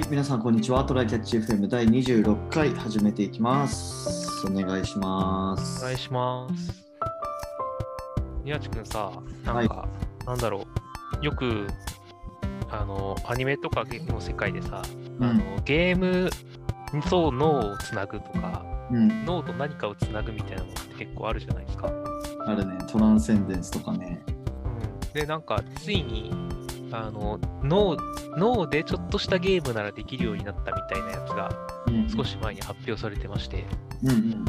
はい、皆さん、こんにちは。トライキャッチ FM 第26回始めていきます。お願いします。お願いします。宮地くんさ、なんか、なんだろう、よく、あの、アニメとかの世界でさ、うんあのゲームと脳をつなぐとか、うん、脳と何かをつなぐみたいなのって結構あるじゃないですか。あるね、トランセンデンスとかね。うん、で、なんか、ついに、あの脳脳でちょっとしたゲームならできるようになったみたいなやつがうん、少し前に発表されてまして、うんうん。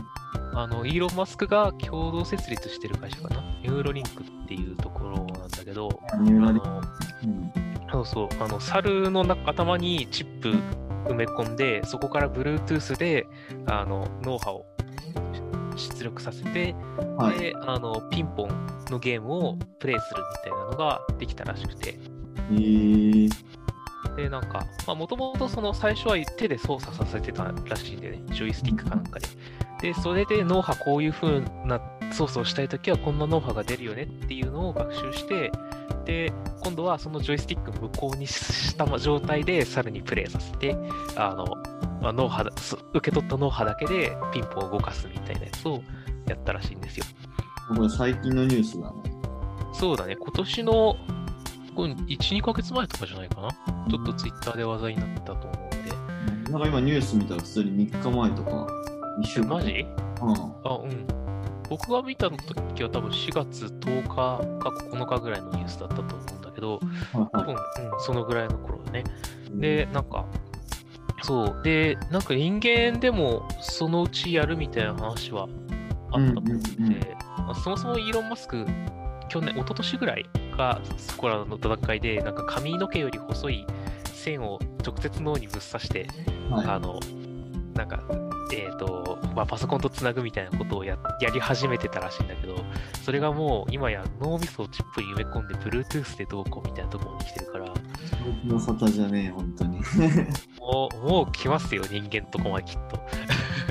あの、イーロン・マスクが共同設立してる会社かな？ニューロリンクっていうところなんだけど、ニューラリあのうんそうそう、あの、猿のな頭にチップ埋め込んで、そこから Bluetooth で、あの、脳波を出力させて、はい。で、あの、ピンポンのゲームをプレイするみたいなのができたらしくて、えー、で、なんか、まあ、もともとその最初は手で操作させてたらしいんでね、ジョイスティックかなんかで。で、それで脳波こういう風な操作をしたいときはこんな脳波が出るよねっていうのを学習して、で、今度はそのジョイスティックを無効にした状態でさらにプレイさせて、あの、まあ、脳波受け取った脳波だけでピンポンを動かすみたいなやつをやったらしいんですよ。これ最近のニュースだね。そうだね、今年のこれ1、2ヶ月前とかじゃないかな。ちょっとツイッターで話題になったと思うんで。なんか今ニュース見たら普通に3日前とか、1週間。マジ？うん。あ、うん。僕が見た時は多分4月10日か9日ぐらいのニュースだったと思うんだけど、多分、うん、そのぐらいの頃だね。い。で、なんか、そう。で、なんか人間でもそのうちやるみたいな話はあったと思うんで、うんうんうんまあそもそもイーロン・マスク、去年、一昨年ぐらいがそこらの戦いで、なんか髪の毛より細い線を直接脳にぶっ刺して、はい、あの、なんか、えっ、と、まあ、パソコンとつなぐみたいなことをややり始めてたらしいんだけど、それがもう今や脳みそをチップに埋め込んで、Bluetooth でどうこうみたいなところに来てるから、の沙汰じゃねえ、本当に。もう、もう来ますよ、人間とこまできっと。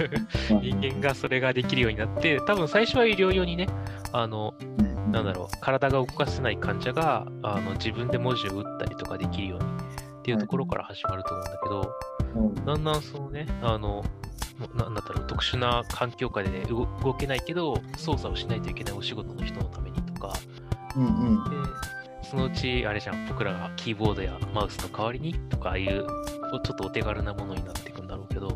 人間がそれができるようになって、多分最初は医療用にね、あの、うん、なんだろう、体が動かせない患者が、あの、自分で文字を打ったりとかできるようにっていうところから始まると思うんだけど、うん。だんだんそのね、あの、ななんだったろう、特殊な環境下で、ね、動動けないけど、操作をしないといけないお仕事の人のためにとか、うんうん。で、そのうち、あれじゃん、僕らがキーボードやマウスの代わりにとか、ああいう、ちょっとお手軽なものになっていくんだろうけど、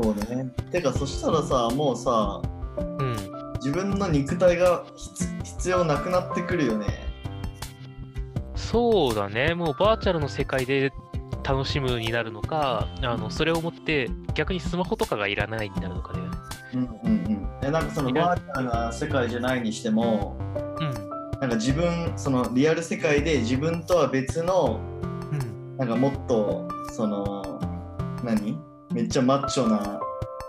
そうね。てか、そしたらさ、もうさ、うん、自分の肉体が必必要なくなってくるよね。そうだね、もうバーチャルの世界で楽しむになるのか、あのそれをもって逆にスマホとかがいらないになるのかね。うんうんうん。え、なんかそのバーチャルな世界じゃないにしても、うん、なんか自分、そのリアル世界で自分とは別の、うん、なんかもっと、その、何？めっちゃマッチョな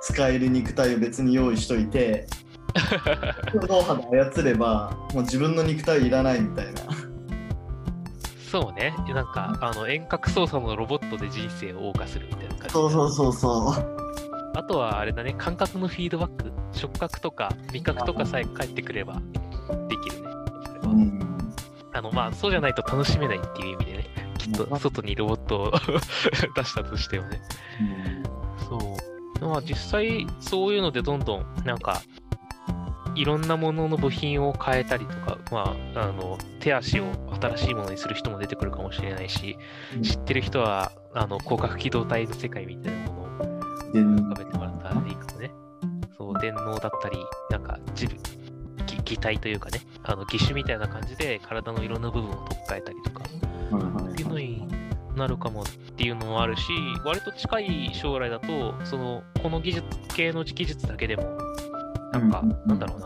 使える肉体を別に用意しといて、脳波で操れば、もう自分の肉体いらないみたいな。そうね、なんかあの遠隔操作のロボットで人生を謳歌するみたいな感じ。そうそうそうそう。あとはあれだね、感覚のフィードバック、触覚とか味覚とかさえ返ってくればできるね。それはうん。あのまあそうじゃないと楽しめないっていう意味でね、きっと外にロボットを 出したとしてもね。そう。まあ実際そういうのでどんどんなんかいろんなものの部品を変えたりとか、まあ、あの手足を新しいものにする人も出てくるかもしれないし、うん。知ってる人はあの広角機動隊の世界みたいなものをで浮かべてもらったらいいかもね。そう、電脳だったり、なんか自分擬擬態というかね、あの義手みたいな感じで体のいろんな部分を取っ替えたりとか。っていうのになるかもっていうのもあるし、割と近い将来だと、その、この技術系の技術だけでも、なんなんだろうな、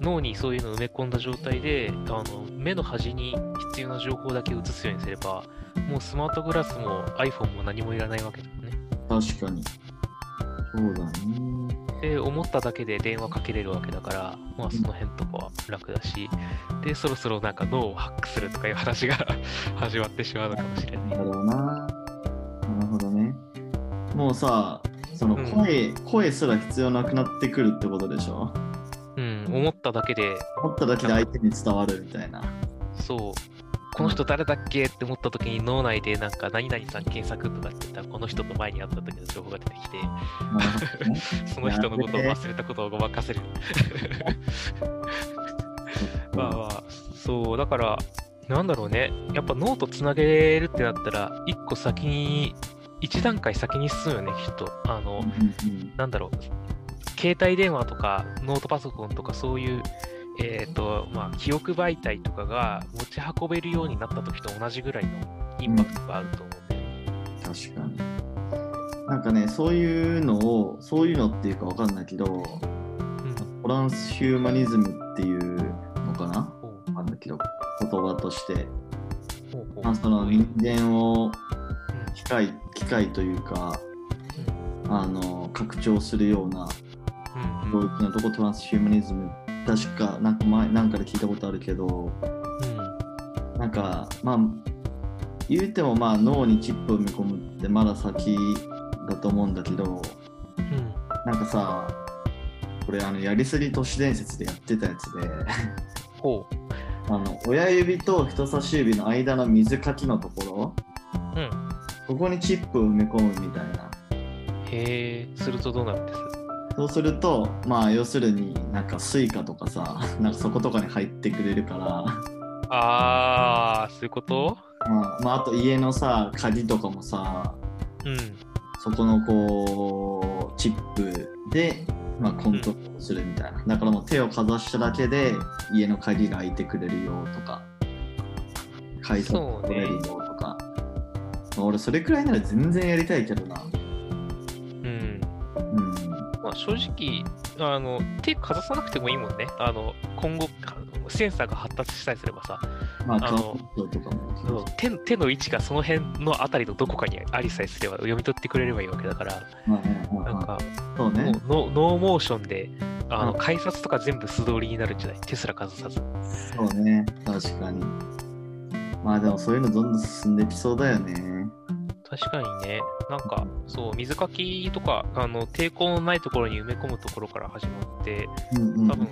脳にそういうのを埋め込んだ状態で、あの、目の端に必要な情報だけ映すようにすれば、もうスマートグラスも iPhone も何もいらないわけだよね。確かに。そうだね。で、思っただけで電話かけれるわけだから、まあその辺とかは楽だし、で、そろそろなんか脳をハックするとかいう話が 始まってしまうのかもしれない。なるほどね。もうさ、そのうん。声、声すら必要なくなってくるってことでしょ？うん、思っただけで、思っただけで相手に伝わるみたいな。そう。この人誰だっけって思った時に脳内でなんか何々さん検索とかって言ったらこの人と前に会った時の情報が出てきて。その人のことを忘れたことをごまかせる。まあまあそう。だからなんだろうね。やっぱ脳とつなげるってなったら一個先に一段階先に進むよねきっと。あの、うんうんなんだろう。携帯電話とかノートパソコンとかそういうえっ、とまあ記憶媒体とかが持ち運べるようになった時と同じぐらいのインパクトがあると思うんだよね。確かに。なんかね、そういうのを、そういうのっていうかわかんないけど、トランスヒューマニズムっていうのかな？ほう。んないけど、言葉として、ほうほう。まあ、その人間をうん機械、機械というか、あの、拡張するような領域のとこトランスヒューマニズム、確かなんか前、なんかで聞いたことあるけど、うんなんか、まあ、言うてもまあ脳にチップを埋め込むってまだ先だと思うんだけど、うんなんかさ、これあのやりすぎ都市伝説でやってたやつで、ほ あの親指と人差し指の間の水かきのところ、う。うん。ここにチップを埋め込むみたいな。へえ、するとどうなるんです？そうすると、まあ要するになんか Suica とかさ、なんかそことかに入ってくれるから、あー、そういうこと？まあ、まああと家のさ、鍵とかもさ、うん。そこのこうチップで、まあ、コントロールするみたいな、だからもう手をかざしただけで家の鍵が開いてくれるよとか改札そうね取れるよとか、まあ俺それくらいなら全然やりたいけどな。うん。うん。まあ、正直、あの、手かざさなくてもいいもんね。あの、今後、センサーが発達したりすればさ、まああの手手の位置がその辺のあたりのどこかにありさえすれば読み取ってくれればいいわけだから、なんか、そうね。もうノノーモーションで、あの、うん改札とか全部素通りになるんじゃない手すらかざさず。そうね。確かに。まあでもそういうのどんどん進んできそうだよね確かにね、なんか、そう、水かきとか、あの、抵抗のないところに埋め込むところから始まって、うんうん多分、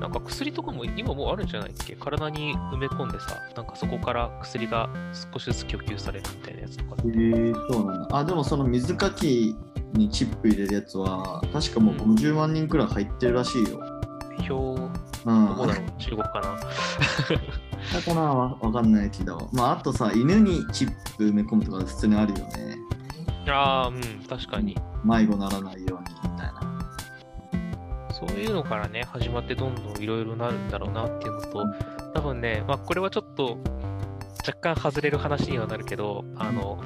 なんか薬とかも今もうあるんじゃないっけ？体に埋め込んでさ、なんかそこから薬が少しずつ供給されるみたいなやつとか。へえそうなんだ。あ、でもその水かきにチップ入れるやつは、確かもう50万人くらい入ってるらしいよ。表、うん。どこだろう？中国かな だかなわわかんないけど。まあ、あとさ、犬にチップ埋め込むとか普通にあるよね。ああ、うん、確かに。迷子ならないようにみたいな。そういうのからね、始まってどんどんいろいろなるんだろうなっていうのと、多分ね、まあ、これはちょっと若干外れる話にはなるけど、あの、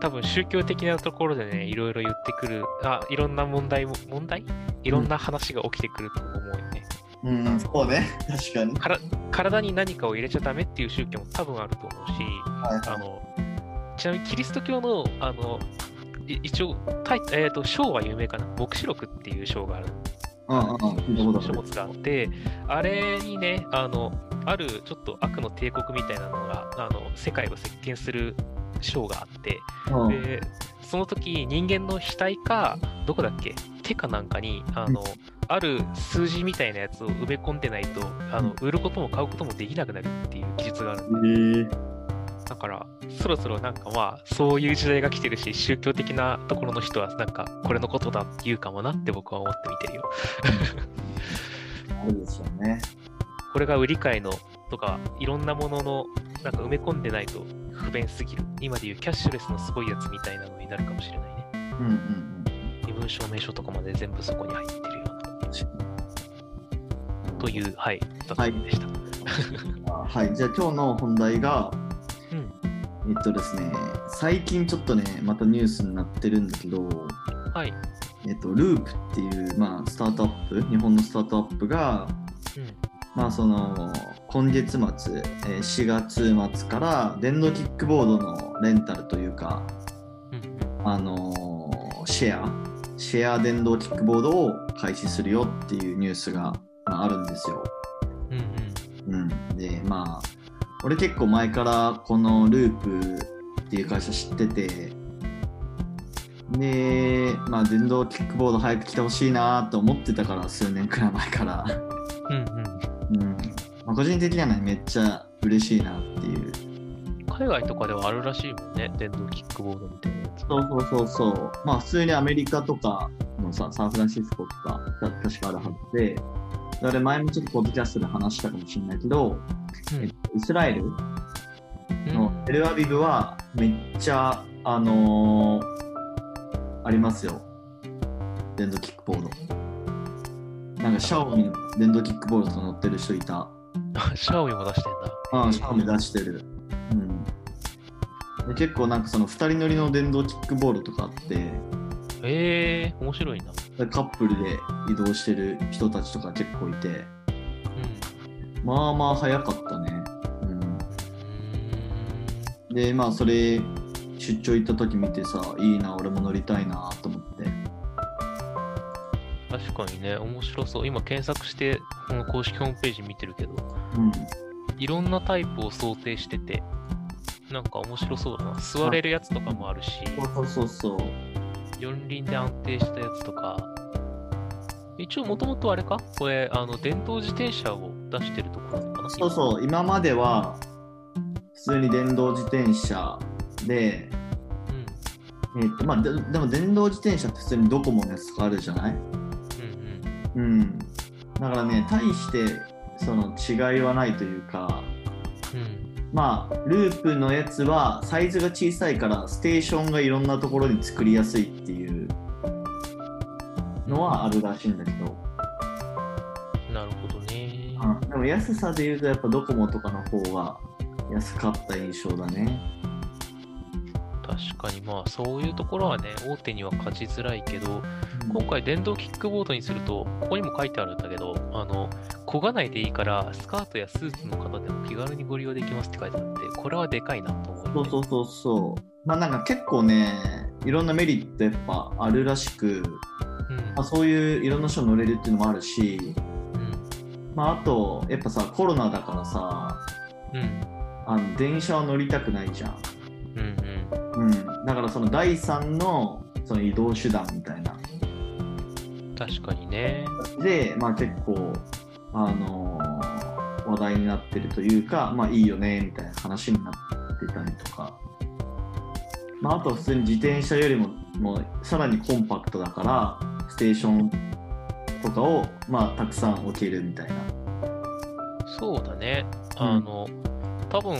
多分宗教的なところでね、いろいろ言ってくる、あ、いろんな問題も、問題？いろんな話が起きてくると思うよね。うん、そうね。確かに。から体に何かを入れちゃダメっていう宗教も多分あると思うし、はいあの、ちなみにキリスト教の、あの、い一応えー、と章は有名かな。黙示録っていう章がある。うんうんうん。聞いたことある書物があって、あれにね、あの、あるちょっと悪の帝国みたいなのが、あの、世界を席巻する章があって、うん。で、その時人間の額か、どこだっけ？手かなんかに、あの、ある数字みたいなやつを埋め込んでないと、あの、売ることも買うこともできなくなるっていう技術があるんへえだから、そろそろなんかまあ、そういう時代が来てるし、宗教的なところの人は、なんか、これのことだって言うかもなって僕は思って見てるよ。あるでしょうね。これが売り買いのとか、いろんなものの、なんか埋め込んでないと不便すぎる。今でいうキャッシュレスのすごいやつみたいなのになるかもしれないね。うんうん身分証明書とかまで全部そこに入ってるような。うん。という、はい、雑談でした。はい、じゃあ今日の本題が、うんえっとですね、最近ちょっとね、またニュースになってるんだけど、はい。えっと、ループっていう、まあ、スタートアップ、日本のスタートアップが、うん。まあ、その、今月末、えー4月末から電動キックボードのレンタルというか、うん。あのーシェア、シェア電動キックボードを開始するよっていうニュースが、まあ、あるんですよ。うん。うん。うん、でまあ俺結構前からこのループっていう会社知っててでまあ電動キックボード早く来てほしいなと思ってたから数年くらい前から、うん。うん。うんまあ、個人的にはねめっちゃ嬉しいなっていう。海外とかではあるらしいもんね、電動キックボードみたいなやつ。そうそうそうそう。まあ普通にアメリカとかのさ、サンフランシスコとか、た確かあるはずで、それ前もちょっとポッドキャストで話したかもしれないけど、えっとイスラエルのテルアビブはめっちゃ、あのーありますよ。電動キックボード。なんかシャオミの電動キックボードと乗ってる人いた。シャオミも出してんだ。ああ、シャオミ出してる。結構なんかその2人乗りの電動キックボードとかあって、ええー、面白いな。でカップルで移動してる人たちとか結構いて、うん。まあまあ早かったね。うんで、まあそれ、出張行った時見てさ、いいな、俺も乗りたいなと思って。確かにね、面白そう。今検索して、この公式ホームページ見てるけど、うん。いろんなタイプを想定してて、なんか面白そうだな。座れるやつとかもあるし、そうそうそう。四輪で安定したやつとか、一応もともとあれか？これ、あの、電動自転車を出してるところかな？そうそう、今までは、普通に電動自転車で、うん。えっとまあ、ででも電動自転車って普通にドコモのやつとかあるじゃない？うんうん。だからね、大してその違いはないというか、うん。うん。まあ、ループのやつはサイズが小さいからステーションがいろんなところに作りやすいっていうのはあるらしいんだけど、なるほどね。うんでも安さで言うとやっぱドコモとかの方が安かった印象だね。確かにまあそういうところはね、大手には勝ちづらいけど、今回電動キックボードにすると、ここにも書いてあるんだけど、あの、漕がないでいいから、スカートやスーツの方でも気軽にご利用できますって書いてあって、これはでかいなと思う、ね。そうそうそうそう。まあなんか結構ね、いろんなメリットやっぱあるらしく、うん。まあ、そういういろんな人乗れるっていうのもあるし、うん。まああとやっぱさコロナだからさ、うん。あの電車は乗りたくないじゃん。うん。うん。だからその第三のその移動手段みたいな。うん。確かにね。で、まあ結構、あのー話題になってるというか、まあいいよねみたいな話になってたりとか。まああとは普通に自転車よりももうさらにコンパクトだから、ステーションとかをまあたくさん置けるみたいな。そうだね。あの、多分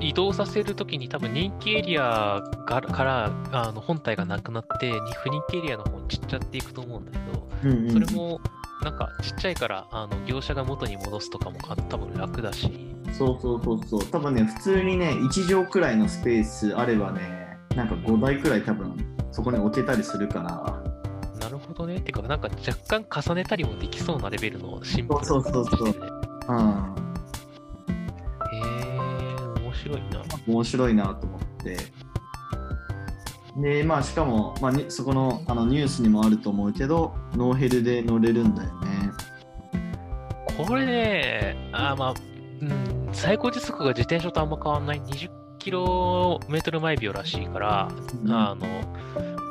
移動させるときに多分人気エリアがからあの本体がなくなって、不人気エリアの方に散っちゃっていくと思うんだけど、うんうんそれもなんかちっちゃいからあの業者が元に戻すとかもか多分楽だし、そうそうそうそう。多分ね、普通にね、1畳くらいのスペースあればね、なんか5台くらい多分そこに置けたりするから。なるほどね。てか、なんか若干重ねたりもできそうなレベルのシンプルなそうそうそうそううん。へえ、面白いな。面白いなと思って。で、まあ、しかも、まあ、にそこのあのニュースにもあると思うけど、ノーヘルで乗れるんだよね。これね、あーまあ、うん、最高時速が自転車とあんま変わんない20キロメートル毎秒らしいから、あの、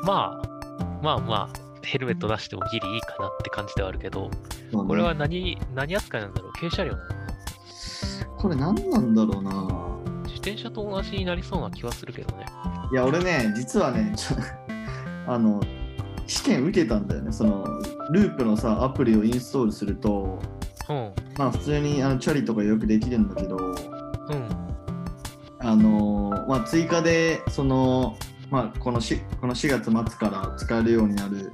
まあ、まあまあ、ヘルメット出してもギリいいかなって感じではあるけど、ねこれは何、何扱いなんだろう？軽車両なの？これ何なんだろうな。自転車と同じになりそうな気はするけどね。いや、俺ね、実はね、ち ょあの、試験受けたんだよね。その、ループのさ、アプリをインストールすると、うん、まあ、普通にあのチャリとかよくできるんだけど、うん、あのーまあ、追加でその、まあ、このしこの4月末から使えるようになる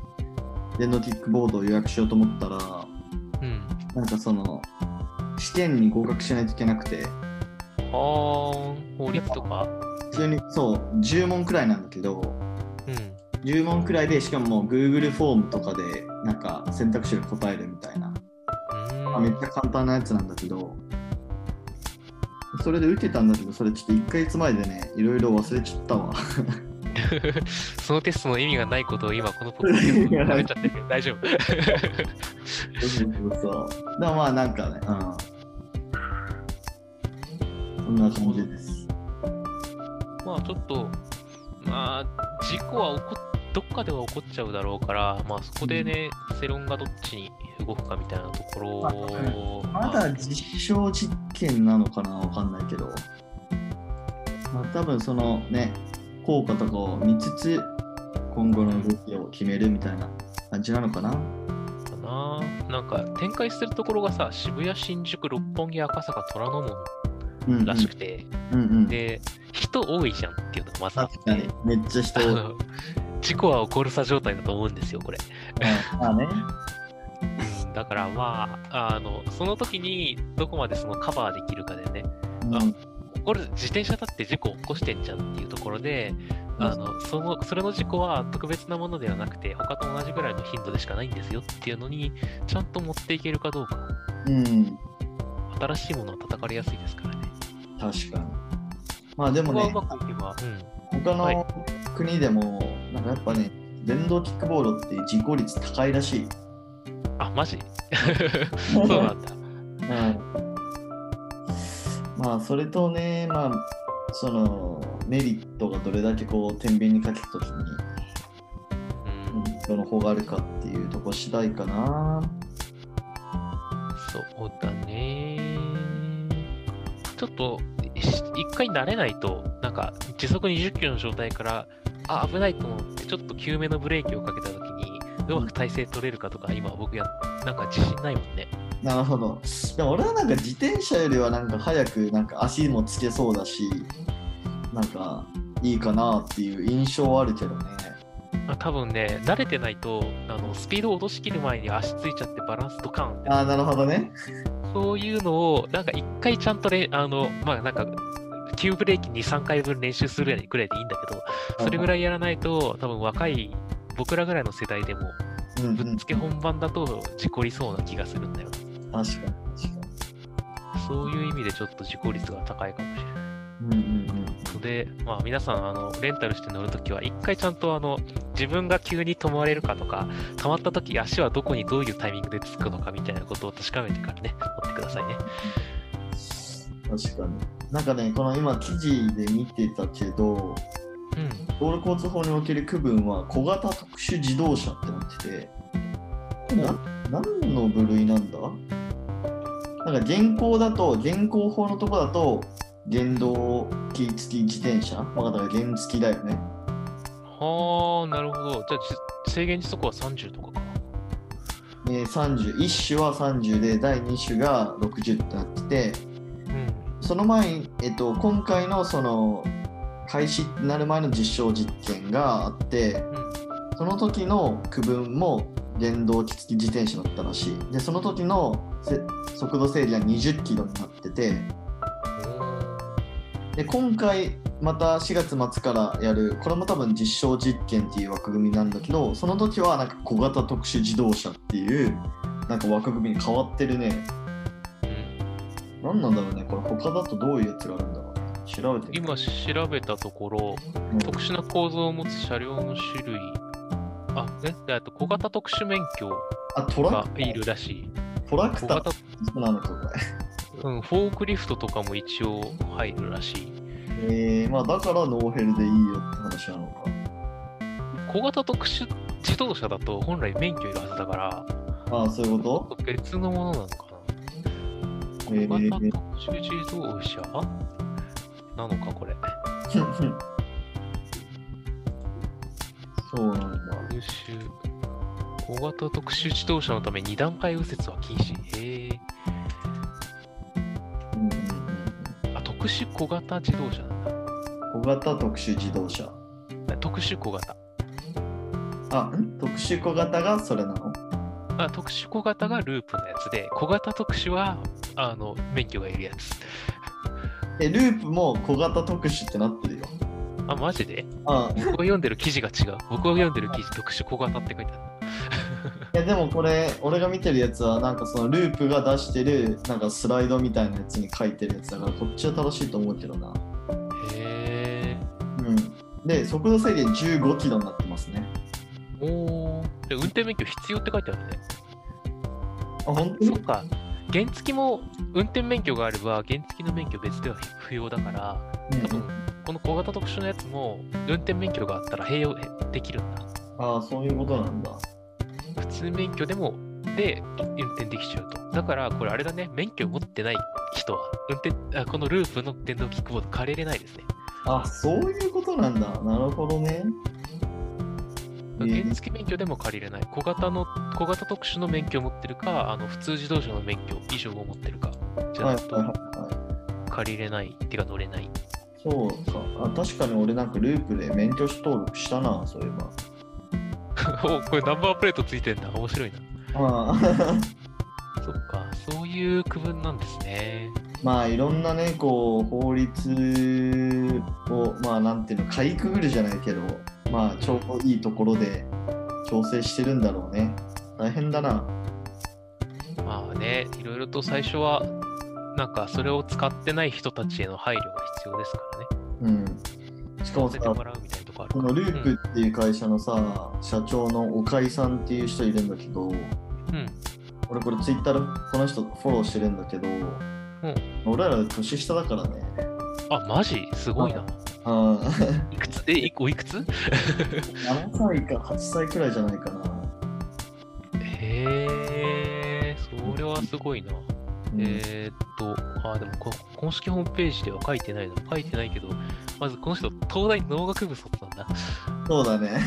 電動キックボードを予約しようと思ったらうん。なんかその試験に合格しないといけなくてあー、法律とか？普通にそう10問くらいなんだけどうん。10問くらいでしかも Google フォームとかでなんか選択肢で答えるみたいな、あめっちゃ簡単なやつなんだけどそれで受けたんだけどそれちょっと1ヶ月前でねいろいろ忘れちゃったわ そのテストの意味がないことを今このポッドキャストでちゃって大丈夫。そうそうそう。でもまあなんかね、うん。そんな感じです。まあちょっと、まあ事故は起こっどっかでは起こっちゃうだろうから、まあそこでね、世論がどっちに動くかみたいなところを、まだ実証実件なのかなわかんないけど、まあ、多分そのね、効果とかを見つつ、今後の動きを決めるみたいな感じなのかな。かな。なんか展開するところがさ、渋谷、新宿、六本木、赤坂、虎ノ門らしくて、うんうん、で、人多いじゃんっていうのがまずあって確かに、めっちゃ人多い。事故は起こるさ状態だと思うんですよ、これ。うんまあね。うん、だからまあ、あの、その時にどこまでそのカバーできるかでね、うん。あこれ自転車だって事故を起こしてんじゃんっていうところで、あのそのそれの事故は特別なものではなくて、他と同じぐらいの頻度でしかないんですよっていうのに、ちゃんと持っていけるかどうか、うん、新しいものは叩かれやすいですからね。確かに。まあでもね他はいの国でも、なんかやっぱね、電動キックボードって事故率高いらしい。あ、マジ？そうなんだ。うんまあそれとね、まあそのメリットがどれだけこう天秤にかけたときにうん、どの方があるかっていうとこ次第かな。そうだね。ちょっと、し一回慣れないと、なんか、時速20キロの状態から、あ、危ないと思って、ちょっと急めのブレーキをかけたときに、うまく体勢取れるかとか、今僕や、なんか自信ないもんね。なるほど。でも俺はなんか自転車よりはなんか早くなんか足もつけそうだし、なんかいいかなっていう印象はあるけどね。あ多分ね、慣れてないと、あの、スピードを落としきる前に足ついちゃってバランスドカーンってああ、なるほどね。そういうのを、なんか一回ちゃんとれ、あの、まあなんか、急ブレーキ2、3回分練習するぐらいでいいんだけど、それぐらいやらないと、多分若い、僕らぐらいの世代でも、うんうん、ぶっつけ本番だと事故りそうな気がするんだよな。確かに確かそういう意味でちょっと事故率が高いかもしれない。に。うんうんので、まあ皆さん、あの、レンタルして乗るときは、一回ちゃんとあの、自分が急に止まれるかとか、止まったとき足はどこにどういうタイミングでつくのかみたいなことを確かめてからね、乗ってくださいね。うん。確かに。なんかね、この今記事で見てたけど、うん。道路交通法における区分は小型特殊自動車ってなってて、な何の部類なんだ？なんか現行だと、現行法のとこだと、原動機付き自転車？まあだから原付きだよね。はあ、なるほど。じゃあじ、制限時速は30とかか。えー、30、1種は30で、第2種が60ってなってて、うん。その前に、えっと、今回のその開始になる前の実証実験があって、うん。その時の区分も電動機付き自転車だったらしい。で、その時のせ速度制限は20キロになってて、で、今回また4月末からやる、これも多分実証実験っていう枠組みなんだけど、その時はなんか小型特殊自動車っていうなんか枠組みに変わってるね。うん何なんだろうね、これ他だとどういうやつがあるんだろうね。調べて今調べたところ、うん特殊な構造を持つ車両の種類、あ、ね、であと小型特殊免許あ、トラクターいるらしい。トラクターなのか、これ。うん、フォークリフトとかも一応入るらしい。えー、まあだからノーヘルでいいよって話なのか。小型特殊自動車だと本来免許いるはずだから、ああ、そういうこ別のものなのかな。えー小型特殊自動車？なのか、これ。とそうなんだ。優秀。小型特殊自動車のため2段階右折は禁止。へえ。特殊小型自動車なんだ。小型特殊自動車。特殊小型。あ、ん？特殊小型がそれなの？あ特殊小型がループのやつで、小型特殊はあの免許がいるやつ。え、ループも小型特殊ってなってるよ。あ、マジで？あ僕が読んでる記事が違う。僕が読んでる記事、特殊小型って書いてある。いやでもこれ、俺が見てるやつは、なんかそのループが出してる、なんかスライドみたいなやつに書いてるやつだから、こっちは正しいと思うけどな。へうん。で、速度制限15キロになってますね。ー。おー。で運転免許必要って書いてあるね。あ、本当に？そっか。原付も運転免許があれば、原付の免許別では不要だから、うん多分この小型特殊のやつも運転免許があったら併用できるんだ。ああ、そういうことなんだ。普通免許でも、で、運転できちゃうと。だから、これあれだね、免許持ってない人は、運転あこのループの電動キックボード借りれないですね。あ、そういうことなんだ。なるほどね。えー原付免許でも借りれない。小型の、小型特殊の免許を持ってるか、あの普通自動車の免許以上を持ってるか、じゃはいないと。借りれない、っていうか乗れない。そうか。あ、確かに俺なんかループで免許登録したな、そういえば。お、これナンバープレートついてんだ。面白いな。ああそっか、そういう区分なんですね。まあいろんなね、こう、法律を、まあなんていうの、かいくぐるじゃないけど、まあちょうどいいところで調整してるんだろうね。大変だな。まあね、いろいろと最初は、なんかそれを使ってない人たちへの配慮が必要ですからね。うん。しかもさとこある。このループっていう会社のさ、社長の岡井さんっていう人いるんだけど、うん。うん。俺これツイッターでこの人フォローしてるんだけど、俺ら年下だからね。あ、マジ？すごいな。あ いくつ？え、いおいくつ？7歳か8歳くらいじゃないかな。へえ、それはすごいな。うんえーっと、あ、でもこ公式ホームページでは書いてないな。書いてないけど、まずこの人、東大農学部卒なんだ。そうだね。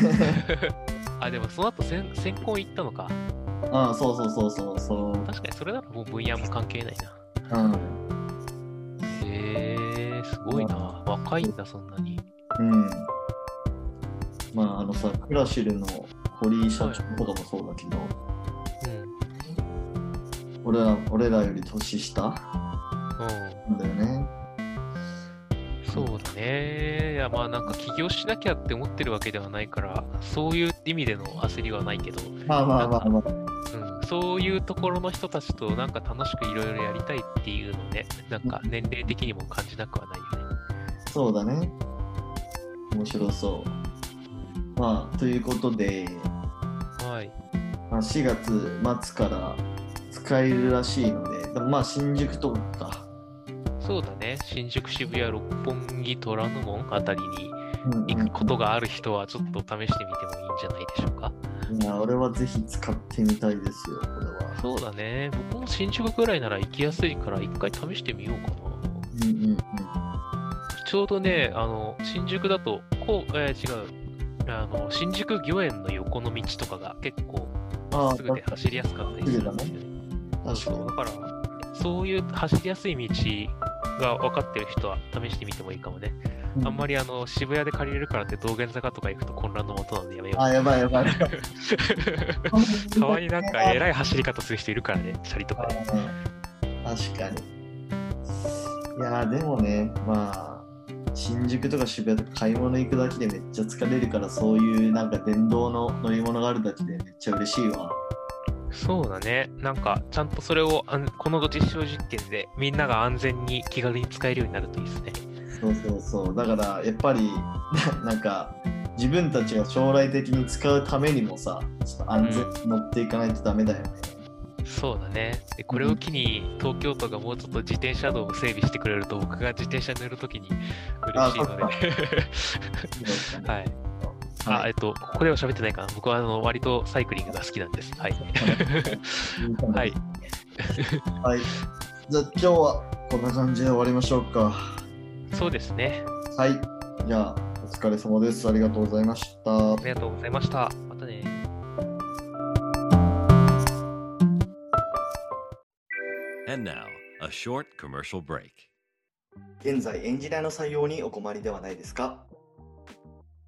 あ、でもその後専専攻行ったのか。ああ、そうそうそうそうそう。確かにそれならもう分野も関係ないな。うん。へえ、すごいな。若いんだ、そんなに。うん。まあ、あのさ、クラシルの堀井社長とかもそうだけど、うん。俺ら俺らより年下うん。なんだよね。そうだね。いや、まあなんか起業しなきゃって思ってるわけではないから、そういう意味での焦りはないけど、まあまあまあまあ。うん、そういうところの人たちとなんか楽しくいろいろやりたいっていうのね、なんか年齢的にも感じなくはないよね。そうだね。面白そう。まあ、ということで、はい。まあ、4月末から使えるらしいので、でもまあ、新宿とかか。そうだね。新宿、渋谷、六本木、虎ノ門あたりにうん行くことがある人はちょっと試してみてもいいんじゃないでしょうか。うん、いや、俺はぜひ使ってみたいですよ、これは。そうだね。僕も新宿ぐらいなら行きやすいから一回試してみようかな。うんうんうん。ちょうどね、あの、新宿だと、こう、えー違う。あの、新宿御苑の横の道とかが結構ああ、すぐで走りやすかったりするんですよね。確かにそうだ。から、そういう走りやすい道が分かってる人は試してみてもいいかもね。あんまり。りあの渋谷で借りれるからって道玄坂とか行くと混乱のもとなんでやめよう。あ、やばいやばい。たまになんか 偉い走り方する人いるからね、チャリとかで。確かに。いやーでもね、まあ、新宿とか渋谷とか買い物行くだけでめっちゃ疲れるから、そういうなんか電動の乗り物があるだけでめっちゃ嬉しいわ。そうだね。なんか、ちゃんとそれをあんこの実証実験でみんなが安全に気軽に使えるようになるといいですね。そうそうそう。だからやっぱり、な なんか、自分たちが将来的に使うためにもさ、ちょっと安全に乗っていかないとダメだよね。そうだね。で、これを機に東京都がもうちょっと自転車道を整備してくれると僕が自転車乗るときに嬉しいので。あ はい。はいあ、えっと、ここでは喋ってないかな。僕はあの割とサイクリングが好きなんです。はい。はい。はい。じゃあ今日はこんな感じで終わりましょうか。そうですね。はい。じゃあお疲れ様です。ありがとうございましたあ。りがとうございました。またね。And now, a short commercial break. 現在エンジニアの採用にお困りではないですか？